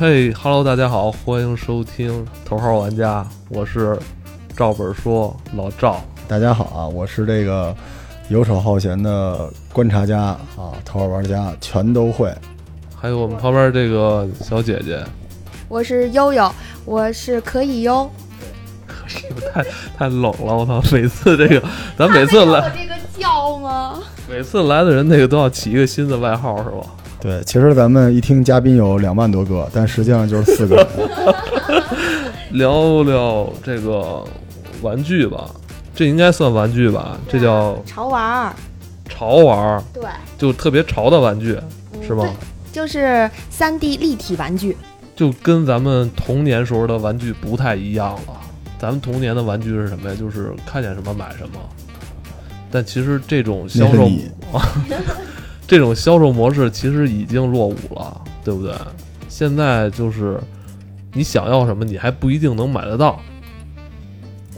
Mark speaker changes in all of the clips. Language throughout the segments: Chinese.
Speaker 1: 嘿哈喽，大家好，欢迎收听头号玩家，我是赵本说老赵。
Speaker 2: 大家好啊，我是这个游手好闲的观察家啊，头号玩家全都会。
Speaker 1: 还有我们旁边这个小姐姐，
Speaker 3: 我是悠悠，我是可以哟。
Speaker 1: 太太冷了，我操！每次这个，咱每次来
Speaker 3: 这个叫吗？
Speaker 1: 每次来的人那个都要起一个新的外号是吧？
Speaker 2: 对，其实咱们一听嘉宾有两万多个，但实际上就是四个。
Speaker 1: 聊聊这个玩具吧，这应该算玩具吧？这叫
Speaker 3: 潮玩儿。
Speaker 1: 潮玩儿。
Speaker 3: 对。
Speaker 1: 就特别潮的玩具，是吗？
Speaker 3: 就是三 D 立体玩具。
Speaker 1: 就跟咱们童年时候的玩具不太一样了。咱们童年的玩具是什么呀？就是看见什么买什么。但其实这种销售，这种销售模式其实已经落伍了，对不对？现在就是你想要什么，你还不一定能买得到。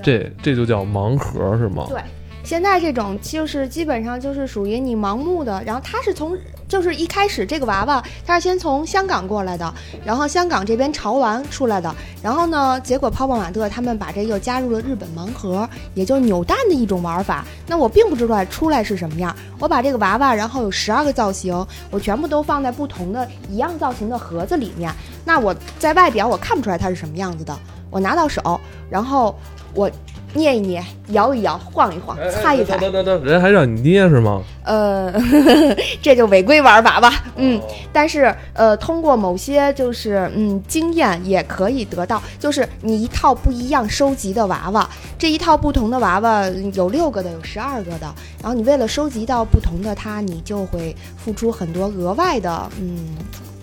Speaker 1: 这这就叫盲盒，是吗？
Speaker 3: 对。现在这种就是基本上就是属于你盲目的，然后它是从就是一开始这个娃娃它是先从香港过来的，然后香港这边潮玩出来的，然后呢，结果泡泡玛特他们把这又加入了日本盲盒，也就是扭蛋的一种玩法。那我并不知道出来是什么样，我把这个娃娃，然后有十二个造型，我全部都放在不同的一样造型的盒子里面。那我在外表我看不出来它是什么样子的，我拿到手，然后我。捏一捏，摇一摇，晃一晃，擦一擦。
Speaker 1: 等等等，人还让你捏是吗？
Speaker 3: 呃，这就违规玩法吧。嗯，但是呃，通过某些就是嗯经验也可以得到，就是你一套不一样收集的娃娃，这一套不同的娃娃有六个的，有十二个的，然后你为了收集到不同的它，你就会付出很多额外的嗯。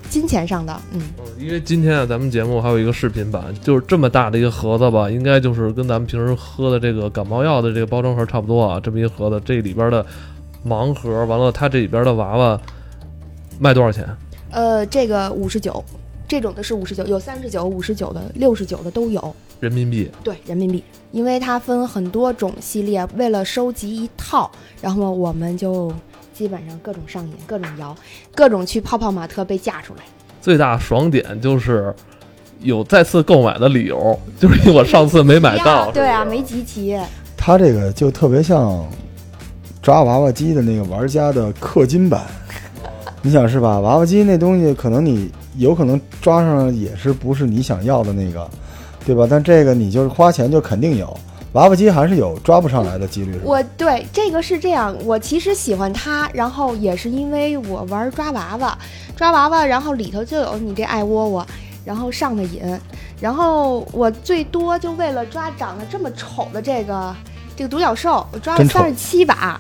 Speaker 3: 金钱上的，嗯，
Speaker 1: 因为今天啊，咱们节目还有一个视频版，就是这么大的一个盒子吧，应该就是跟咱们平时喝的这个感冒药的这个包装盒差不多啊。这么一盒子，这里边的盲盒，完了它这里边的娃娃卖多少钱？
Speaker 3: 呃，这个五十九，这种的是五十九，有三十九、五十九的、六十九的都有。
Speaker 1: 人民币？
Speaker 3: 对，人民币，因为它分很多种系列，为了收集一套，然后我们就。基本上各种上瘾，各种摇，各种去泡泡玛特被架出来。
Speaker 1: 最大爽点就是有再次购买的理由，就是因为我上次没买到。
Speaker 3: 对啊，没集齐。
Speaker 2: 它这个就特别像抓娃娃机的那个玩家的氪金版。你想是吧？娃娃机那东西可能你有可能抓上也是不是你想要的那个，对吧？但这个你就是花钱就肯定有。娃娃机还是有抓不上来的几率。
Speaker 3: 我对这个是这样，我其实喜欢它，然后也是因为我玩抓娃娃，抓娃娃，然后里头就有你这爱窝窝，然后上的瘾，然后我最多就为了抓长得这么丑的这个这个独角兽，我抓了三十七把，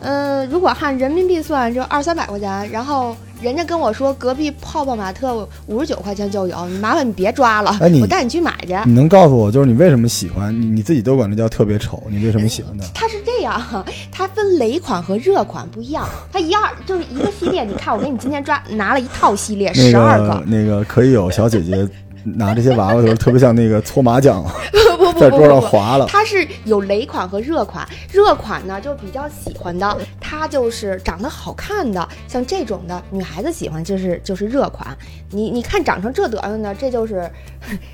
Speaker 3: 嗯，如果按人民币算就二三百块钱，然后。人家跟我说，隔壁泡泡玛特五十九块钱就有，你麻烦你别抓了，我带你去买去。
Speaker 2: 你能告诉我，就是你为什么喜欢？你你自己都管这叫特别丑，你为什么喜欢它？
Speaker 3: 它是这样，它分雷款和热款不一样，它一样就是一个系列。你看，我给你今天抓拿了一套系列，十二
Speaker 2: 个，那个可以有小姐姐。拿这些娃娃的时候，特别像那个搓麻将，在桌上滑了。
Speaker 3: 它是有雷款和热款，热款呢就比较喜欢的，它就是长得好看的，像这种的女孩子喜欢就是就是热款。你你看长成这德行呢，这就是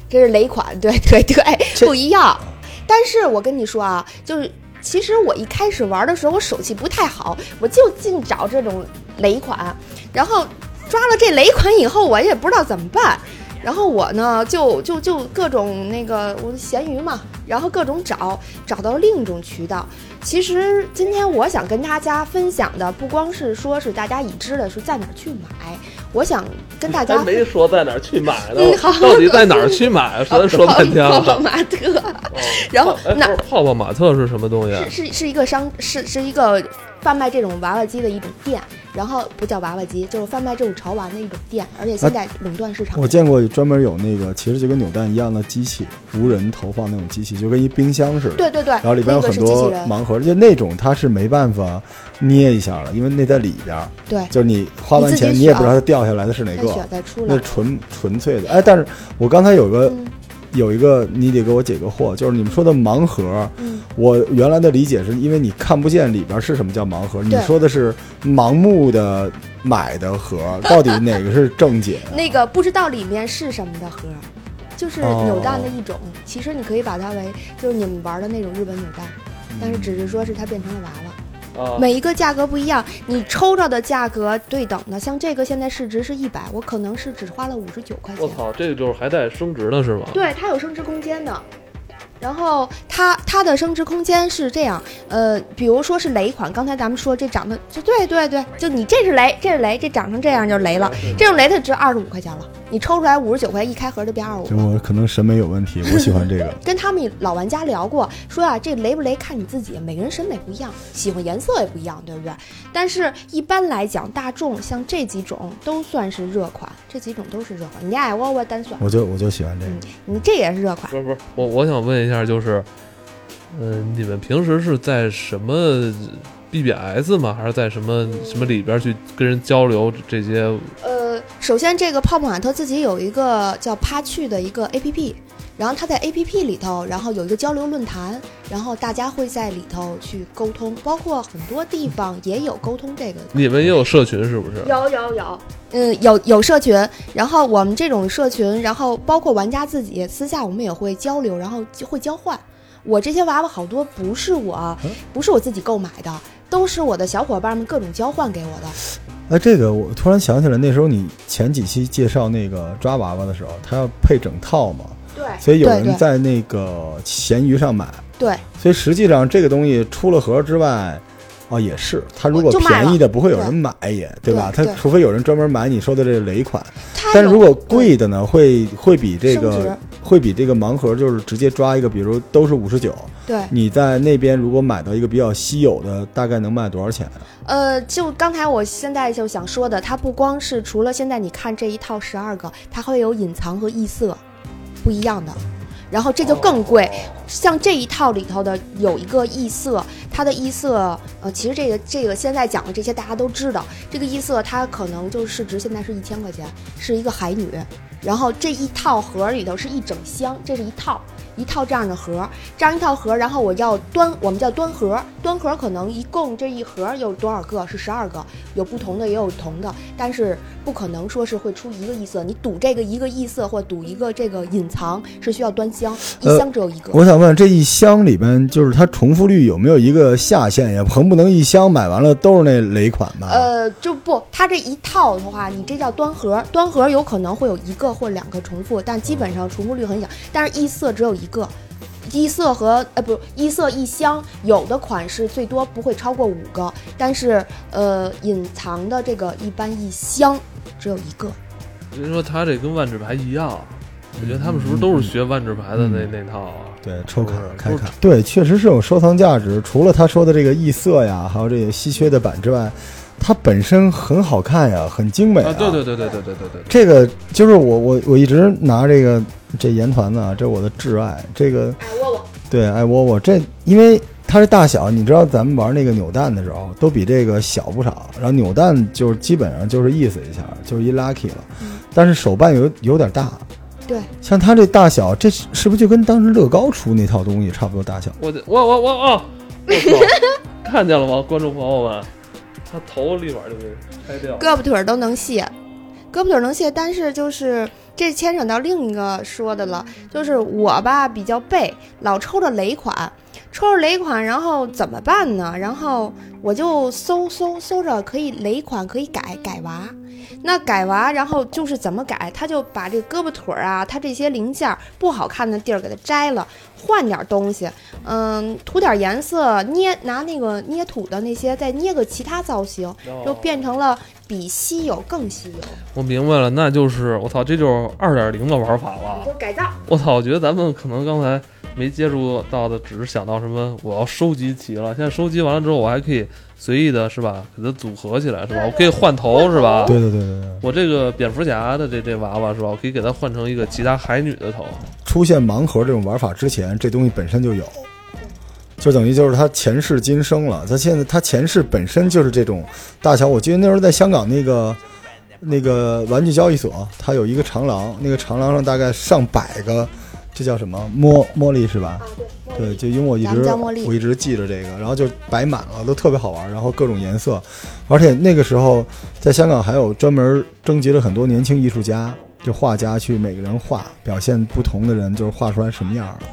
Speaker 3: 这是雷款，对对对，不一样。但是我跟你说啊，就是其实我一开始玩的时候，我手气不太好，我就净找这种雷款，然后抓了这雷款以后，我也不知道怎么办。然后我呢，就就就各种那个我闲鱼嘛，然后各种找，找到另一种渠道。其实今天我想跟大家分享的，不光是说是大家已知的是在哪儿去买，我想跟大家
Speaker 1: 没说在哪儿去买呢，到底在哪儿去买？说说半天
Speaker 3: 了。泡泡玛特，然后那
Speaker 1: 泡泡玛特是什么东西？
Speaker 3: 是是是一个商，是是一个贩卖这种娃娃机的一种店。然后不叫娃娃机，就是贩卖这种潮玩的一种店，而且现在垄断市场。
Speaker 2: 我见过专门有那个，其实就跟扭蛋一样的机器，无人投放那种机器，就跟一冰箱似的。
Speaker 3: 对对对。然
Speaker 2: 后里边有很多盲盒，就那种它是没办法捏一下了，因为那在里边。
Speaker 3: 对。
Speaker 2: 就是你花完钱，你也不知道它掉下来的是哪个。
Speaker 3: 再出来。
Speaker 2: 那纯纯粹的，哎，但是我刚才有个。有一个你得给我解个惑，就是你们说的盲盒，我原来的理解是因为你看不见里边是什么叫盲盒，你说的是盲目的买的盒，到底哪个是正解？
Speaker 3: 那个不知道里面是什么的盒，就是
Speaker 2: 哦
Speaker 3: 扭蛋的一种。其实你可以把它为就是你们玩的那种日本扭蛋，但是只是说是它变成了娃娃。
Speaker 1: 啊，
Speaker 3: 每一个价格不一样，你抽着的价格对等的，像这个现在市值是一百，我可能是只花了五十九块钱
Speaker 1: 我。操，这个就是还带升值的是吗？
Speaker 3: 对，它有升值空间的。然后它它的升值空间是这样，呃，比如说是雷款，刚才咱们说这长得就对对对，就你这是雷，这是雷，这长成这样就是雷了，这种雷它值二十五块钱了，你抽出来五十九块，一开盒就变二十
Speaker 2: 就
Speaker 3: 五。
Speaker 2: 我可能审美有问题，我喜欢这个。
Speaker 3: 跟他们老玩家聊过，说啊，这雷不雷看你自己，每个人审美不一样，喜欢颜色也不一样，对不对？但是一般来讲，大众像这几种都算是热款，这几种都是热款。你爱我我单算，
Speaker 2: 我就我就喜欢这个。
Speaker 3: 你这也是热款。
Speaker 1: 不是不是，我我想问一下，就是，嗯，你们平时是在什么 BBS 吗？还是在什么什么里边去跟人交流这些？
Speaker 3: 呃，首先这个泡泡玛特自己有一个叫趴趣的一个 APP，然后它在 APP 里头，然后有一个交流论坛，然后大家会在里头去沟通，包括很多地方也有沟通这个。
Speaker 1: 你们也有社群是不是？
Speaker 3: 有有有，嗯，有有社群，然后我们这种社群，然后包括玩家自己私下我们也会交流，然后就会交换。我这些娃娃好多不是我，不是我自己购买的，都是我的小伙伴们各种交换给我的。
Speaker 2: 哎，这个我突然想起来，那时候你前几期介绍那个抓娃娃的时候，它要配整套嘛，
Speaker 3: 对。
Speaker 2: 所以有人在那个闲鱼上买。
Speaker 3: 对，
Speaker 2: 所以实际上这个东西出了盒之外，哦，也是，它如果便宜的不会有人买也，对吧？它除非有人专门买你说的这个雷款，但如果贵的呢，会会比这个会比这个盲盒就是直接抓一个，比如都是五十九，
Speaker 3: 对，
Speaker 2: 你在那边如果买到一个比较稀有的，大概能卖多少钱？
Speaker 3: 呃，就刚才我现在就想说的，它不光是除了现在你看这一套十二个，它会有隐藏和异色不一样的，然后这就更贵。像这一套里头的有一个异色，它的异色，呃，其实这个这个现在讲的这些大家都知道，这个异色它可能就市值现在是一千块钱，是一个海女，然后这一套盒里头是一整箱，这是一套。一套这样的盒，这样一套盒，然后我要端，我们叫端盒，端盒可能一共这一盒有多少个？是十二个，有不同的也有同的，但是不可能说是会出一个异色，你赌这个一个异色或赌一个这个隐藏是需要端箱，一
Speaker 2: 呃
Speaker 3: 箱只有一个。
Speaker 2: 我想问，这一箱里边就是它重复率有没有一个下限呀？横不能一箱买完了都是那雷款吧？
Speaker 3: 呃，就不，它这一套的话，你这叫端盒，端盒有可能会有一个或两个重复，但基本上重复率很小。但是异色只有一个，异色和呃不异色一箱，有的款式最多不会超过五个，但是呃隐藏的这个一般一箱只有一个。
Speaker 1: 人说他这跟万智牌一样，我觉得他们是不是都是学万智牌的那、那套啊？
Speaker 2: 对，抽卡
Speaker 1: 是
Speaker 2: 开卡，对，确实是有收藏价值。除了他说的这个异色呀，还有这些稀缺的版之外，它本身很好看呀，很精美
Speaker 1: 啊，对对对对对对对对，
Speaker 2: 这个就是我我我一直拿这个这盐团子啊，这是我的挚爱。这个
Speaker 3: 爱，窝窝，
Speaker 2: 对爱窝窝，这因为它是大小，你知道咱们玩那个扭蛋的时候都比这个小不少，然后扭蛋就是基本上就是意思一下，就是一 lucky 了，
Speaker 3: 嗯
Speaker 2: 但是手办有有点大。
Speaker 3: 对，
Speaker 2: 像它这大小，这是是不是就跟当时乐高出那套东西差不多大小？
Speaker 1: 我的我我我哦，我，看见了吗，观众朋友们？他头立马就给拆掉了。
Speaker 3: 胳膊腿都能卸，胳膊腿能卸，但是就是这牵扯到另一个说的了，就是我吧比较背，老抽着雷款，抽着雷款，然后怎么办呢？然后我就搜搜搜着可以雷款可以改改娃。那改娃，然后就是怎么改，他就把这胳膊腿儿啊，他这些零件儿不好看的地儿给它摘了，换点儿东西，嗯，涂点儿颜色，捏拿那个捏土的那些，再捏个其他造型，就变成了比稀有更稀有，
Speaker 1: 我明白了，那就是我操，这就是二点零的玩法了。
Speaker 3: 就改造。
Speaker 1: 我操，我觉得咱们可能刚才没接触到的，只是想到什么我要收集齐了。现在收集完了之后，我还可以随意的是吧，给它组合起来是吧？我可以换头是吧？
Speaker 2: 对对对对对，
Speaker 1: 我这个蝙蝠侠的这这娃娃是吧？我可以给它换成一个其他海女的头。
Speaker 2: 出现盲盒这种玩法之前，这东西本身就有，就等于就是它前世今生了。它现在它前世本身就是这种大小。我记得那时候在香港那个那个玩具交易所，它有一个长廊，那个长廊上大概上百个这叫什么茉茉莉是吧？对，就因为我一直我一直记着这个，然后就摆满了，都特别好玩，然后各种颜色，而且那个时候在香港还有专门征集了很多年轻艺术家，就画家去每个人画，表现不同的人，就是画出来什么样儿的，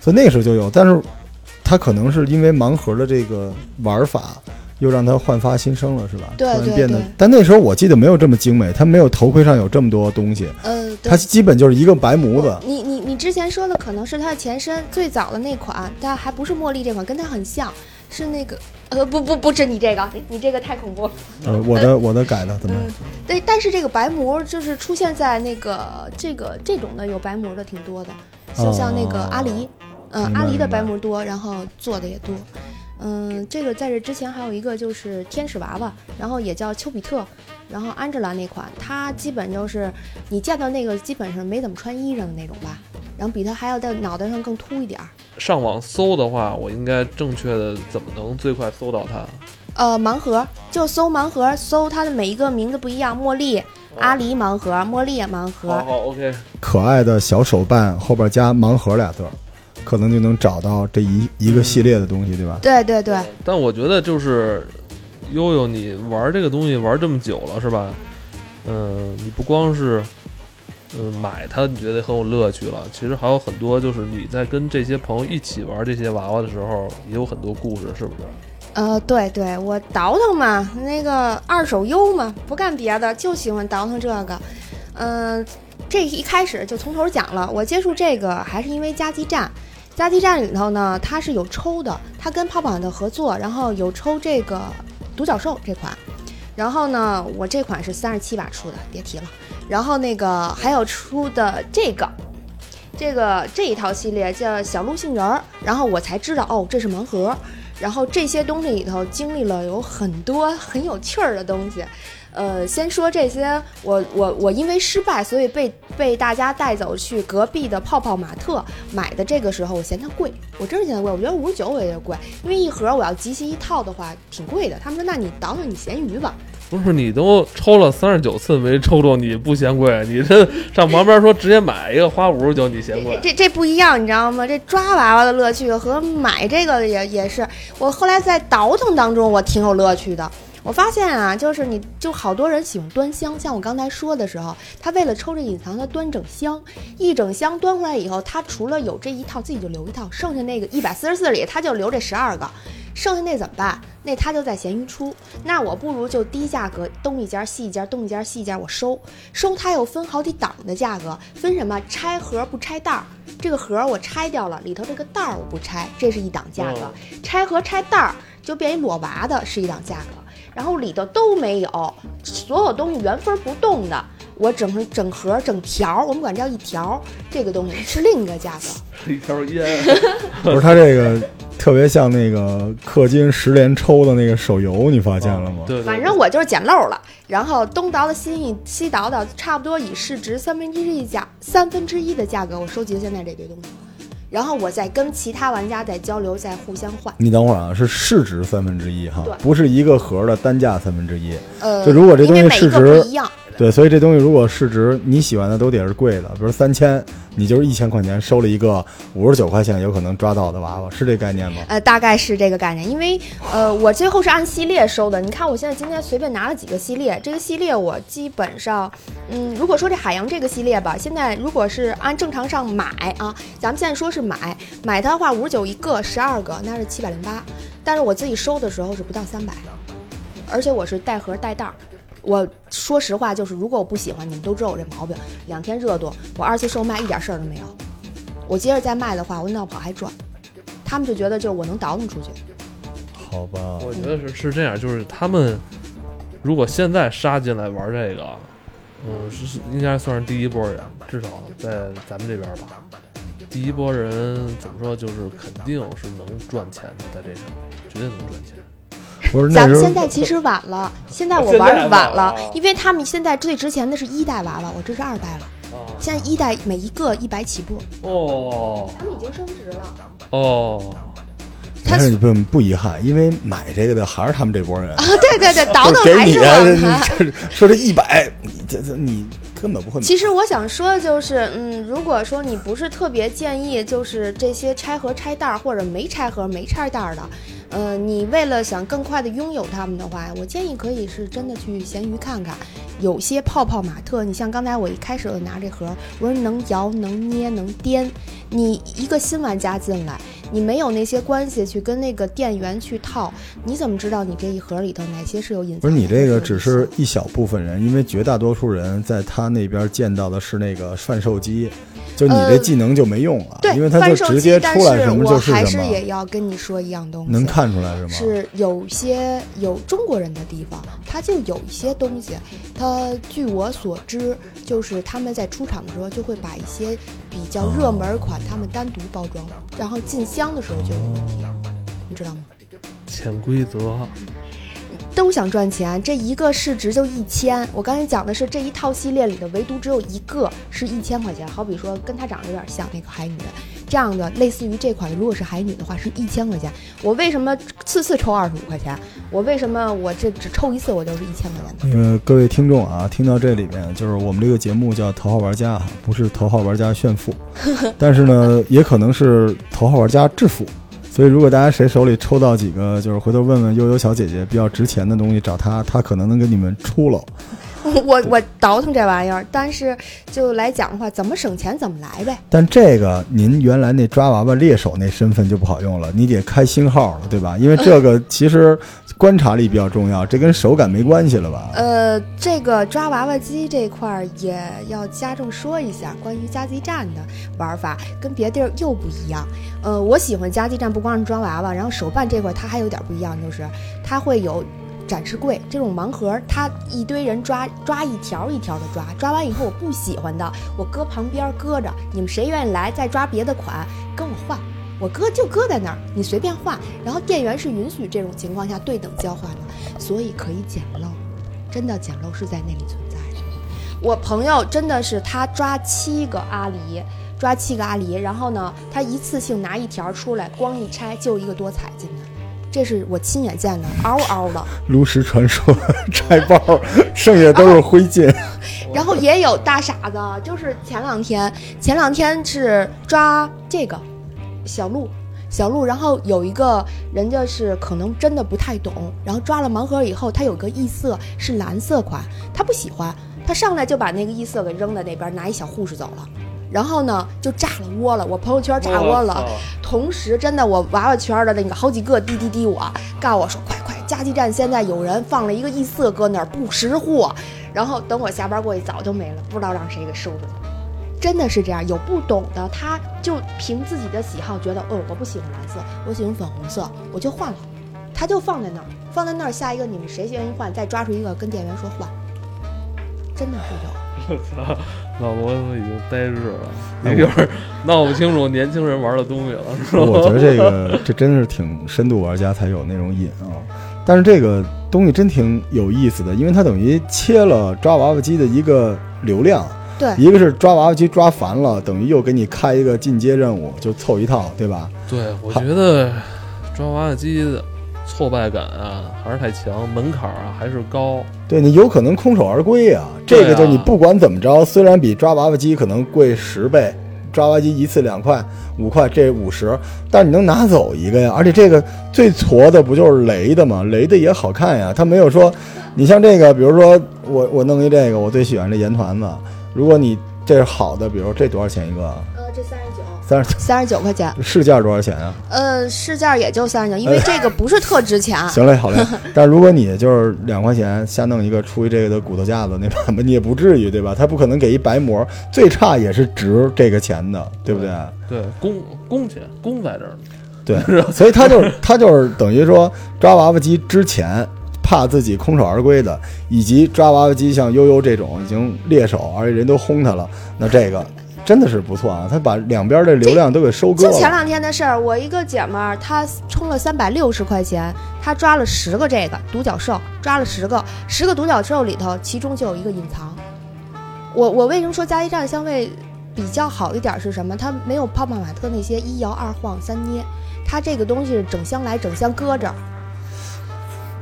Speaker 2: 所以那个时候就有，但是它可能是因为盲盒的这个玩法。又让它焕发新生了，是吧？
Speaker 3: 对对
Speaker 2: 突然变得，但那时候我记得没有这么精美，它没有头盔上有这么多东西，
Speaker 3: 呃，对
Speaker 2: 它基本就是一个白模子。
Speaker 3: 你你你之前说的可能是它的前身，最早的那款，但还不是茉莉这款，跟它很像，是那个呃不不不是你这个，你你这个太恐怖了。
Speaker 2: 呃，我的我的改了怎么？
Speaker 3: 嗯，对，但是这个白模就是出现在那个这个这种的有白模的挺多的，就像那个阿狸，嗯、阿狸的
Speaker 2: 白
Speaker 3: 白膜多，然后做的也多。嗯，这个在这之前还有一个就是天使娃娃，然后也叫丘比特，然后安吉拉那款，它基本就是你见到那个基本上没怎么穿衣裳的那种吧，然后比它还要在脑袋上更秃一点儿。
Speaker 1: 上网搜的话，我应该正确的怎么能最快搜到它？
Speaker 3: 呃，盲盒就搜盲盒，搜它的每一个名字不一样，茉莉、阿狸盲盒、茉莉盲盒，
Speaker 1: 好好，OK，
Speaker 2: 可爱的小手办后边加盲盒俩字儿，可能就能找到这一一个系列的东西，对吧？
Speaker 3: 对对对，
Speaker 1: 但我觉得就是悠悠，你玩这个东西玩这么久了，是吧？嗯，你不光是嗯买它，你觉得很有乐趣了，其实还有很多就是你在跟这些朋友一起玩这些娃娃的时候，也有很多故事，是不是？
Speaker 3: 呃，对对，我倒腾嘛，那个二手优嘛，不干别的，就喜欢倒腾这个。嗯、这一开始就从头讲了，我接触这个还是因为加基站。加气站里头呢，它是有抽的，它跟泡泡的合作，然后有抽这个独角兽这款。然后呢，我这款是三十七把出的，别提了。然后那个还有出的这个，这个这一套系列叫小鹿杏仁儿，然后我才知道哦，这是盲盒。然后这些东西里头经历了有很多很有趣儿的东西。呃，先说这些，我我我因为失败，所以被被大家带走去隔壁的泡泡玛特买的。这个时候我嫌它贵，我真是嫌它贵，我觉得五十九我也贵，因为一盒我要集齐一套的话挺贵的。他们说那你倒腾你咸鱼吧，
Speaker 1: 不是你都抽了三十九次没抽中，你不嫌贵？你这上旁边说直接买一个花五十九，你嫌贵？
Speaker 3: 这这不一样，你知道吗？这抓娃娃的乐趣和买这个也也是，我后来在倒腾当中我挺有乐趣的。我发现啊，就是你就好多人喜欢端箱，像我刚才说的时候，他为了抽这隐藏，他端整箱，一整箱端回来以后，他除了有这一套自己就留一套，剩下那个一百四十四里他就留这十二个，剩下那怎么办？那他就在闲鱼出，那我不如就低价格东一家西一家，东一家西一家我收，收它又分好几档的价格，分什么拆盒不拆袋儿，这个盒儿我拆掉了，里头这个袋儿我不拆，这是一档价格，拆盒拆袋儿就变一裸娃的是一档价格。然后里头都没有，所有东西原封不动的，我整成整盒整条，我们管叫一条，这个东西是另一个价格。
Speaker 1: 一条烟，
Speaker 2: 不是，它这个特别像那个氪金十连抽的那个手游，你发现了吗？
Speaker 1: 对，对
Speaker 3: 反正我就是捡漏了，然后东倒倒西一西倒倒，差不多以市值三分之一价三分之一的价格，我收集了现在这堆东西，然后我再跟其他玩家再交流，再互相换。
Speaker 2: 你等会儿啊，是市值三分之一哈，不是一个盒的单价三分之一。
Speaker 3: 呃，
Speaker 2: 就如果这东西市值
Speaker 3: 不一样，
Speaker 2: 对，所以这东西如果市值你喜欢的都得是贵的，比如三千，你就是一千块钱收了一个五十九块钱有可能抓到的娃娃，是这概念吗？
Speaker 3: 呃，大概是这个概念，因为呃，我最后是按系列收的。你看，我现在今天随便拿了几个系列，这个系列我基本上，嗯，如果说这海洋这个系列吧，现在如果是按正常上买啊，咱们现在说是买，买它的话五十九一个，十二个那是七百零八，但是我自己收的时候是不到三百，而且我是带盒带袋儿。我说实话，就是如果我不喜欢，你们都知道我这毛病，两天热度，我二次售卖一点事儿都没有。我接着再卖的话，我闹跑还赚。他们就觉得就是我能倒腾出去。
Speaker 2: 好吧，
Speaker 1: 我觉得是是这样，就是他们如果现在杀进来玩这个，嗯，是是应该算是第一波人，至少在咱们这边吧。第一波人怎么说，就是肯定是能赚钱的，在这上绝对能赚钱。
Speaker 2: 不是
Speaker 3: 咱们现在其实晚了，现在我玩的晚
Speaker 1: 晚了
Speaker 3: 了，因为他们现在最值钱的是一代娃娃，我这是二代了。现在一代每一个一百起步，
Speaker 1: 哦
Speaker 3: 他们已经升值了。
Speaker 1: 哦，
Speaker 3: 他
Speaker 2: 但是不不遗憾，因为买这个的还是他们这波人。
Speaker 3: 啊，对对对，倒腾还是
Speaker 2: 你啊，
Speaker 3: 我们。
Speaker 2: 说这一百，你这这你根本不会。
Speaker 3: 其实我想说的就是，嗯，如果说你不是特别建议，就是这些拆盒拆袋儿或者没拆盒没拆袋儿的，呃，你为了想更快的拥有它们的话，我建议可以是真的去闲鱼看看，有些泡泡玛特，你像刚才我一开始就拿这盒，我说能摇能捏能颠，你一个新玩家进来，你没有那些关系去跟那个店员去套，你怎么知道你这一盒里头哪些是有隐藏？
Speaker 2: 不是你这个只是一小部分人，因为绝大多数人在他那边见到的是那个贩售机，就你这
Speaker 3: 呃
Speaker 2: 技能就没用了，
Speaker 3: 对，
Speaker 2: 因为他就直接
Speaker 3: 机但
Speaker 2: 出来什么
Speaker 3: 我
Speaker 2: 就是什么，
Speaker 3: 还是也要跟你说一样东西，
Speaker 2: 能看出来是吗？
Speaker 3: 是有些有中国人的地方，他就有一些东西，他据我所知，就是他们在出厂的时候就会把一些比较热门款，他们单独包装，然后进箱的时候就有问题，你知道吗？
Speaker 1: 潜规则，
Speaker 3: 都想赚钱，这一个市值就一千。我刚才讲的是这一套系列里的，唯独只有一个是一千块钱。好比说跟它长得有点像那个海女，这样的类似于这款，如果是海女的话是一千块钱。我为什么次次抽二十五块钱？我为什么我这只抽一次我就是一千块钱的？
Speaker 2: 因为各位听众啊，听到这里面，就是我们这个节目叫《头号玩家》，不是头号玩家炫富，但是呢，也可能是头号玩家致富。所以，如果大家谁手里抽到几个，就是回头问问悠悠小姐姐比较值钱的东西，找她，她可能能给你们出了。
Speaker 3: 我我倒腾这玩意儿，但是就来讲的话，怎么省钱怎么来呗。
Speaker 2: 但这个您原来那抓娃娃猎手那身份就不好用了，你得开新号了，对吧？因为这个其实观察力比较重要，这跟手感没关系了吧？
Speaker 3: 呃，这个抓娃娃机这块儿也要加重说一下，关于加急站的玩法跟别地儿又不一样。呃，我喜欢加急站不光是抓娃娃，然后手办这块儿它还有点不一样，就是它会有。展示柜这种盲盒，它一堆人抓抓一条一条的抓，抓完以后我不喜欢的，我搁旁边搁着，你们谁愿意来再抓别的款跟我换，我搁就搁在那儿，你随便换。然后店员是允许这种情况下对等交换的，所以可以捡漏。真的捡漏是在那里存在的。我朋友真的是他抓七个阿狸，抓七个阿狸，然后呢，他一次性拿一条出来，光一拆就一个多彩进的，这是我亲眼见的，嗷嗷的。
Speaker 2: 炉石传说 拆包，剩下都是灰烬。
Speaker 3: 然后也有大傻子，就是前两天，前两天是抓这个小鹿，小鹿，然后有一个人家是可能真的不太懂，然后抓了盲盒以后，他有个异色是蓝色款，他不喜欢，他上来就把那个异色给扔在那边，拿一小护士走了。然后呢，就炸了窝了，我朋友圈炸窝了。同时，真的，我娃娃圈的那个好几个滴滴滴我，告诉我说快快，加气站现在有人放了一个异色搁那儿不识货，然后等我下班过去早就没了，不知道让谁给收着了。真的是这样，有不懂的，他就凭自己的喜好觉得，哦，我不喜欢蓝色，我喜欢粉红色，我就换了，他就放在那儿，放在那儿，下一个你们谁愿意换，再抓出一个跟店员说换，真的是有。
Speaker 1: 我操，老罗他妈已经呆滞了，
Speaker 2: 哎
Speaker 1: 有点闹不清楚年轻人玩的东西了，是吧？
Speaker 2: 我觉得这个这真是挺深度玩家才有那种瘾啊。但是这个东西真挺有意思的，因为它等于切了抓娃娃机的一个流量，
Speaker 3: 对，
Speaker 2: 一个是抓娃娃机抓烦了，等于又给你开一个进阶任务，就凑一套，对吧？
Speaker 1: 对，我觉得抓娃娃机的挫败感啊还是太强，门槛啊还是高。
Speaker 2: 对你有可能空手而归
Speaker 1: 啊
Speaker 2: 这个就你不管怎么着，虽然比抓娃娃机可能贵十倍，抓娃娃机一次两块、五块，这五十，但是你能拿走一个呀。而且这个最矬的不就是雷的吗？雷的也好看呀，它没有说，你像这个，比如说我我弄一这个，我最喜欢这盐团子，如果你这是好的，比如这多少钱一个？
Speaker 3: 呃，这三十九，
Speaker 2: 三十
Speaker 3: 三十九块钱，
Speaker 2: 市价多少钱啊？
Speaker 3: 呃，市价也就三十九，因为这个不是特值钱。
Speaker 2: 行嘞，好嘞。但如果你就是两块钱瞎弄一个出于这个的骨头架子那版本，你也不至于对吧？他不可能给一白膜，最差也是值这个钱的，对不对？
Speaker 1: 对，工工钱工在这儿呢。
Speaker 2: 对，所以他就是他就是等于说抓娃娃机之前。怕自己空手而归的，以及抓娃娃机像悠悠这种已经猎手，而且人都轰他了，那这个真的是不错啊！他把两边的流量都给收割了。
Speaker 3: 就前两天的事儿，我一个姐们儿，她充了三百六十块钱，她抓了十个这个独角兽，抓了十个，十个独角兽里头，其中就有一个隐藏。我我为什么说加一站相对比较好一点是什么？它没有泡泡玛特那些一摇二晃三捏，它这个东西是整箱来整箱搁着。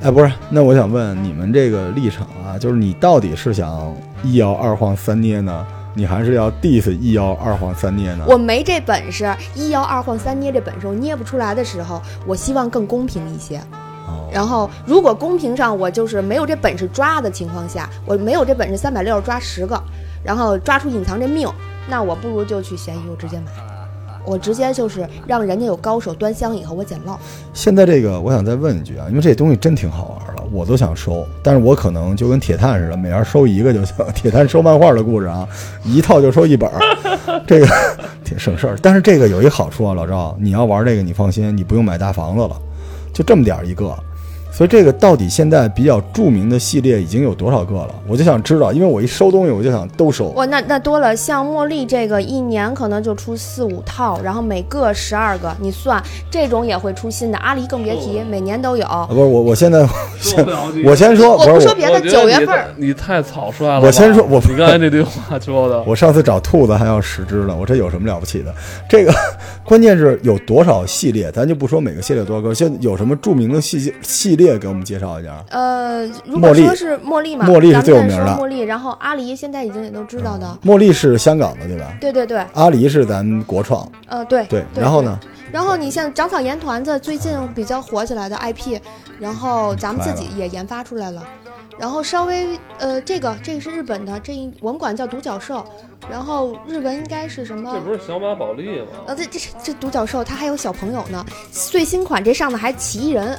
Speaker 2: 哎，不是，那我想问你们这个立场啊，就是你到底是想一摇二晃三捏呢，你还是要 diss 一摇二晃三捏呢？
Speaker 3: 我没这本事，一摇二晃三捏这本事，我捏不出来的时候，我希望更公平一些。
Speaker 2: 哦，
Speaker 3: 然后，如果公平上我就是没有这本事抓的情况下，我没有这本事三百六十抓十个，然后抓出隐藏这命，那我不如就去闲鱼我直接买，我直接就是让人家有高手端箱以后我捡漏。
Speaker 2: 现在这个我想再问一句啊，因为这东西真挺好玩的，我都想收，但是我可能就跟铁探似的，每样收一个就行。铁探收漫画的故事啊，一套就收一本儿，这个 挺省事儿。但是这个有一好处啊，老赵，你要玩这个你放心，你不用买大房子了，就这么点儿一个。所以这个到底现在比较著名的系列已经有多少个了？我就想知道，因为我一收东西我就想都收。
Speaker 3: 哇，那那多了，像茉莉这个一年可能就出四五套，然后每个十二个，你算这种也会出新的。阿狸更别提，每年都有。
Speaker 2: 啊，不是我，我现在先我先说，
Speaker 3: 我
Speaker 2: 不
Speaker 3: 说别的，九月份
Speaker 1: 你太草率了。
Speaker 2: 我先说我
Speaker 1: 你刚才那句话说的，
Speaker 2: 我上次找兔子还要十只呢，我这有什么了不起的？这个 关键是有多少系列，咱就不说每个系列多少个，现在有什么著名的系系列给我们介绍一下？
Speaker 3: 呃，如
Speaker 2: 茉莉
Speaker 3: 果说是茉莉嘛，
Speaker 2: 茉莉是
Speaker 3: 咱们再
Speaker 2: 最有名的
Speaker 3: 茉莉，然后阿狸现在已经也都知道的。
Speaker 2: 茉莉是香港的对吧？
Speaker 3: 对对对，
Speaker 2: 阿狸是咱国创，
Speaker 3: 呃，对
Speaker 2: 对。然后呢？
Speaker 3: 然后你像长草盐团子最近比较火起来的 IP，然后咱们自己也研发出来了。然后稍微呃，这个这个是日本的，这我们管叫独角兽，然后日文应该是什么？
Speaker 1: 这不是小马宝莉吗？
Speaker 3: 呃，这这这独角兽它还有小朋友呢。最新款这上头还奇异人，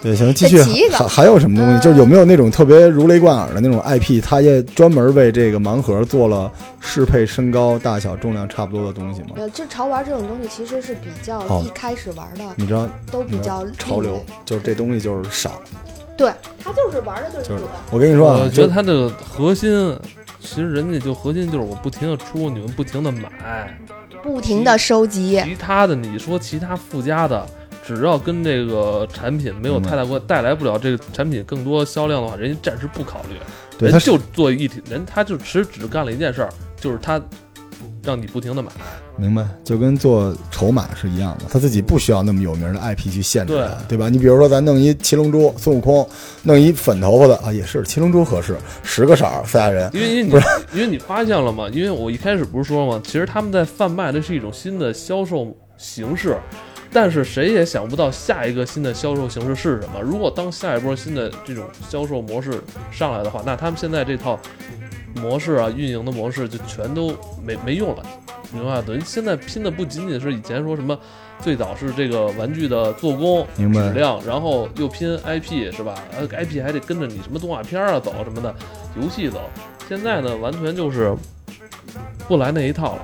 Speaker 2: 对，行，继续还还有什么东西？
Speaker 3: 嗯
Speaker 2: 就是有没有那种特别如雷贯耳的那种 IP，它也专门为这个盲盒做了适配身高、大小、重量差不多的东西吗？
Speaker 3: 呃，这潮玩这种东西其实是比较
Speaker 2: 哦
Speaker 3: 一开始玩的，
Speaker 2: 你知道，
Speaker 3: 都比较
Speaker 2: 潮流，就是这东西就是少。
Speaker 3: 对，他就是玩的就是。
Speaker 2: 我跟你说啊，
Speaker 1: 我觉得
Speaker 2: 就
Speaker 1: 它的核心，其实人家就核心就是我不停的出，你们不停的买，
Speaker 3: 不停的收集，
Speaker 1: 其他的你说其他附加的。只要跟这个产品没有太大关，带来不了这个产品更多销量的话，人家暂时不考虑，
Speaker 2: 对
Speaker 1: 人就做一体，人他就其实只干了一件事儿，就是他让你不停的买，
Speaker 2: 明白，就跟做筹码是一样的，他自己不需要那么有名的 IP 去限制他，
Speaker 1: 对。
Speaker 2: 对吧？你比如说咱弄一七龙珠孙悟空，弄一粉头发的啊，也是七龙珠合适，十个色儿赛亚人，
Speaker 1: 因为因为你 因为你发现了吗？因为我一开始不是说吗？其实他们在贩卖的是一种新的销售形式，但是谁也想不到下一个新的销售形式是什么。如果当下一波新的这种销售模式上来的话，那他们现在这套模式啊，运营的模式就全都没没用了，明白？等于现在拼的不仅仅是以前说什么。最早是这个玩具的做工
Speaker 2: 明
Speaker 1: 质量，然后又拼 IP 是吧？呃，IP 还得跟着你什么动画片啊走什么的，游戏走。现在呢，完全就是不来那一套了。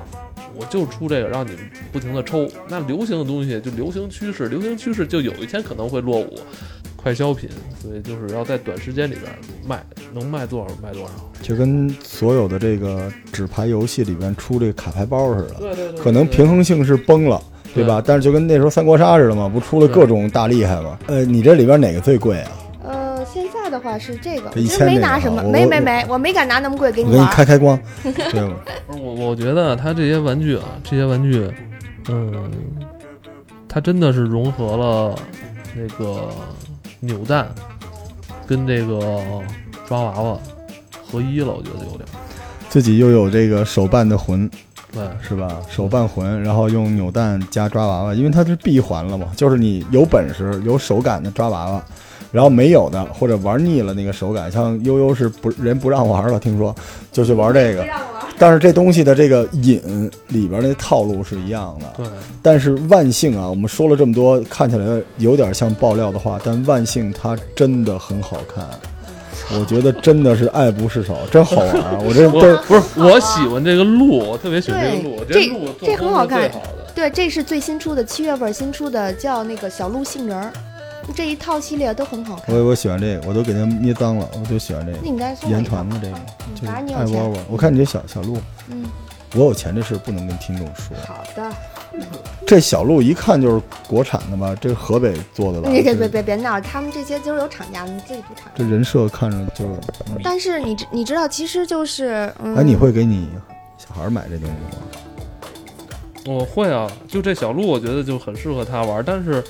Speaker 1: 我就出这个，让你们不停的抽。那流行的东西就流行趋势，流行趋势就有一天可能会落伍，快消品，所以就是要在短时间里边卖，能卖多少卖多少。
Speaker 2: 就跟所有的这个纸牌游戏里边出这个卡牌包似的，
Speaker 1: 对对对，
Speaker 2: 可能平衡性是崩了。对吧？但是就跟那时候三国杀似的嘛，不出了各种大厉害嘛？呃，你这里边哪个最贵啊？
Speaker 3: 的话是这个，其实没拿什么，没没没，我没敢拿那么贵给你
Speaker 2: 我给你。开开光。对，
Speaker 1: 不是我，我觉得它这些玩具啊，这些玩具，嗯，它真的是融合了那个扭蛋跟这个抓娃娃合一了，我觉得有点。
Speaker 2: 自己又有这个手办的魂，
Speaker 1: 对，
Speaker 2: 是吧？手办魂，然后用扭蛋加抓娃娃，因为它是闭环了嘛，就是你有本事、有手感的抓娃娃，然后没有的或者玩腻了那个手感，像悠悠是不人不让玩了，听说就去玩这个。但是这东西的这个瘾里边那套路是一样的，
Speaker 1: 对，
Speaker 2: 但是万幸啊，我们说了这么多，看起来有点像爆料的话，但万幸它真的很好看。我觉得真的是爱不释手，真好玩啊。我这
Speaker 1: 我
Speaker 2: 都
Speaker 1: 不是我喜欢这个鹿，我特别喜欢这个鹿，
Speaker 3: 这
Speaker 1: 鹿做
Speaker 3: 这很好看
Speaker 1: 好的。
Speaker 3: 对，这是最新出的，七月份新出的，叫那个小鹿杏仁儿，这一套系列都很好看。
Speaker 2: 我我喜欢这个，我都给它捏脏了，我就喜欢这个
Speaker 3: 那你该送我
Speaker 2: 盐
Speaker 3: 一套
Speaker 2: 团子这个，就是
Speaker 3: 反正你有钱
Speaker 2: 爱窝窝。我看你这小小鹿，
Speaker 3: 嗯，
Speaker 2: 我有钱这事不能跟听众说。
Speaker 3: 好的，
Speaker 2: 这小鹿一看就是国产的吧？这是河北做的吧？
Speaker 3: 你 别别别别闹，他们这些都是有厂家，你自己不厂。
Speaker 2: 这人设看着就是，嗯
Speaker 3: 但是你你知道，其实就是，嗯，
Speaker 2: 哎，你会给你小孩买这东西吗？
Speaker 1: 我会啊，就这小鹿，我觉得就很适合他玩，但是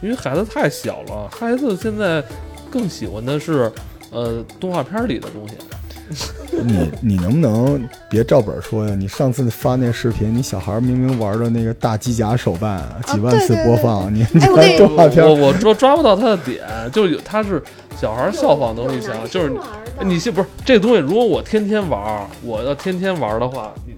Speaker 1: 因为孩子太小了，孩子现在更喜欢的是呃动画片里的东西。
Speaker 2: 你你能不能别照本说呀？你上次发那视频，你小孩明明玩的那个大机甲手办，几万次播放，你你看动画片，
Speaker 1: 我我抓抓不到他的点，就有他是小孩效仿东西强，就是你信不是这东西？如果我天天玩，我要天天玩的话，你。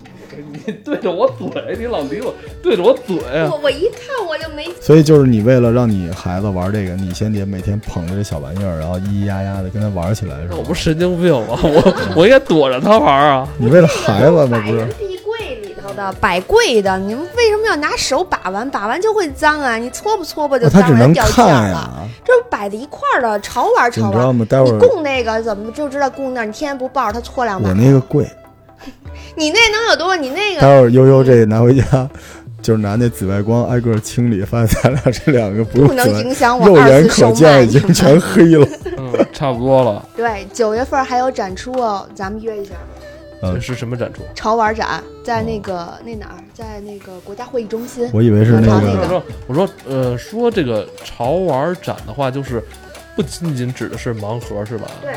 Speaker 1: 你对着我嘴，你老离我对着我嘴。
Speaker 3: 我我一看我就没。
Speaker 2: 所以就是你为了让你孩子玩这个，你先得每天捧着这小玩意儿，然后咿咿呀呀的跟他玩起来，是吧？
Speaker 1: 我不神经病吗？我我应该躲着他玩啊！
Speaker 2: 你为了孩子那？不是。
Speaker 3: 壁柜里头的摆柜的，你们为什么要拿手把玩？把玩就会脏啊！你搓吧搓吧就脏了，掉价了。这是摆在一块儿的，潮玩潮玩。
Speaker 2: 你知道吗？
Speaker 3: 待会供那个怎么就知道供那？你天天不抱着他搓两把？
Speaker 2: 我那个贵。
Speaker 3: 你那能有多？你那个
Speaker 2: 待会儿悠悠这拿回家，就是拿那紫外光挨个清理，发现咱俩这两个
Speaker 3: 不能影响我
Speaker 2: 肉眼可见已经全黑了。
Speaker 1: 嗯，差不多了。
Speaker 3: 对，九月份还有展出哦，咱们约一下。
Speaker 1: 呃，是什么展出？
Speaker 3: 潮玩展，在那个那哪儿，在那个国家会议中心。
Speaker 2: 我以为是那个。
Speaker 1: 我说，呃，说这个潮玩展的话，就是不仅仅指的是盲盒，是吧？
Speaker 3: 对。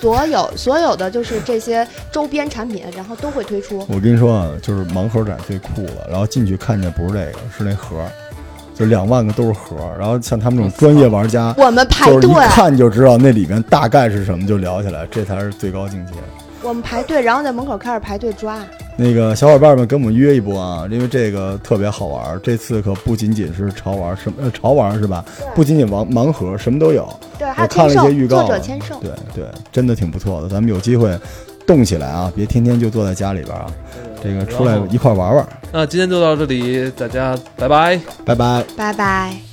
Speaker 3: 所有所有的就是这些周边产品，然后都会推出。
Speaker 2: 我跟你说啊，就是盲盒展最酷了。然后进去看见不是这个，是那盒，就两万个都是盒。然后像他们这种专业玩家，
Speaker 3: 我们排队
Speaker 2: 一看就知道那里面大概是什么，就聊起来，这才是最高境界。
Speaker 3: 我们排队，然后在门口开始排队抓。
Speaker 2: 那个小伙伴们跟我们约一波啊，因为这个特别好玩。这次可不仅仅是潮玩，什么潮玩是吧？不仅仅盲盲盒，什么都有。
Speaker 3: 对，
Speaker 2: 我看了一些预告，
Speaker 3: 作者签售。
Speaker 2: 对对，真的挺不错的。咱们有机会动起来啊，别天天就坐在家里边啊，这个出来一块玩玩。
Speaker 1: 那今天就到这里，大家拜拜，
Speaker 2: 拜拜，
Speaker 3: 拜拜。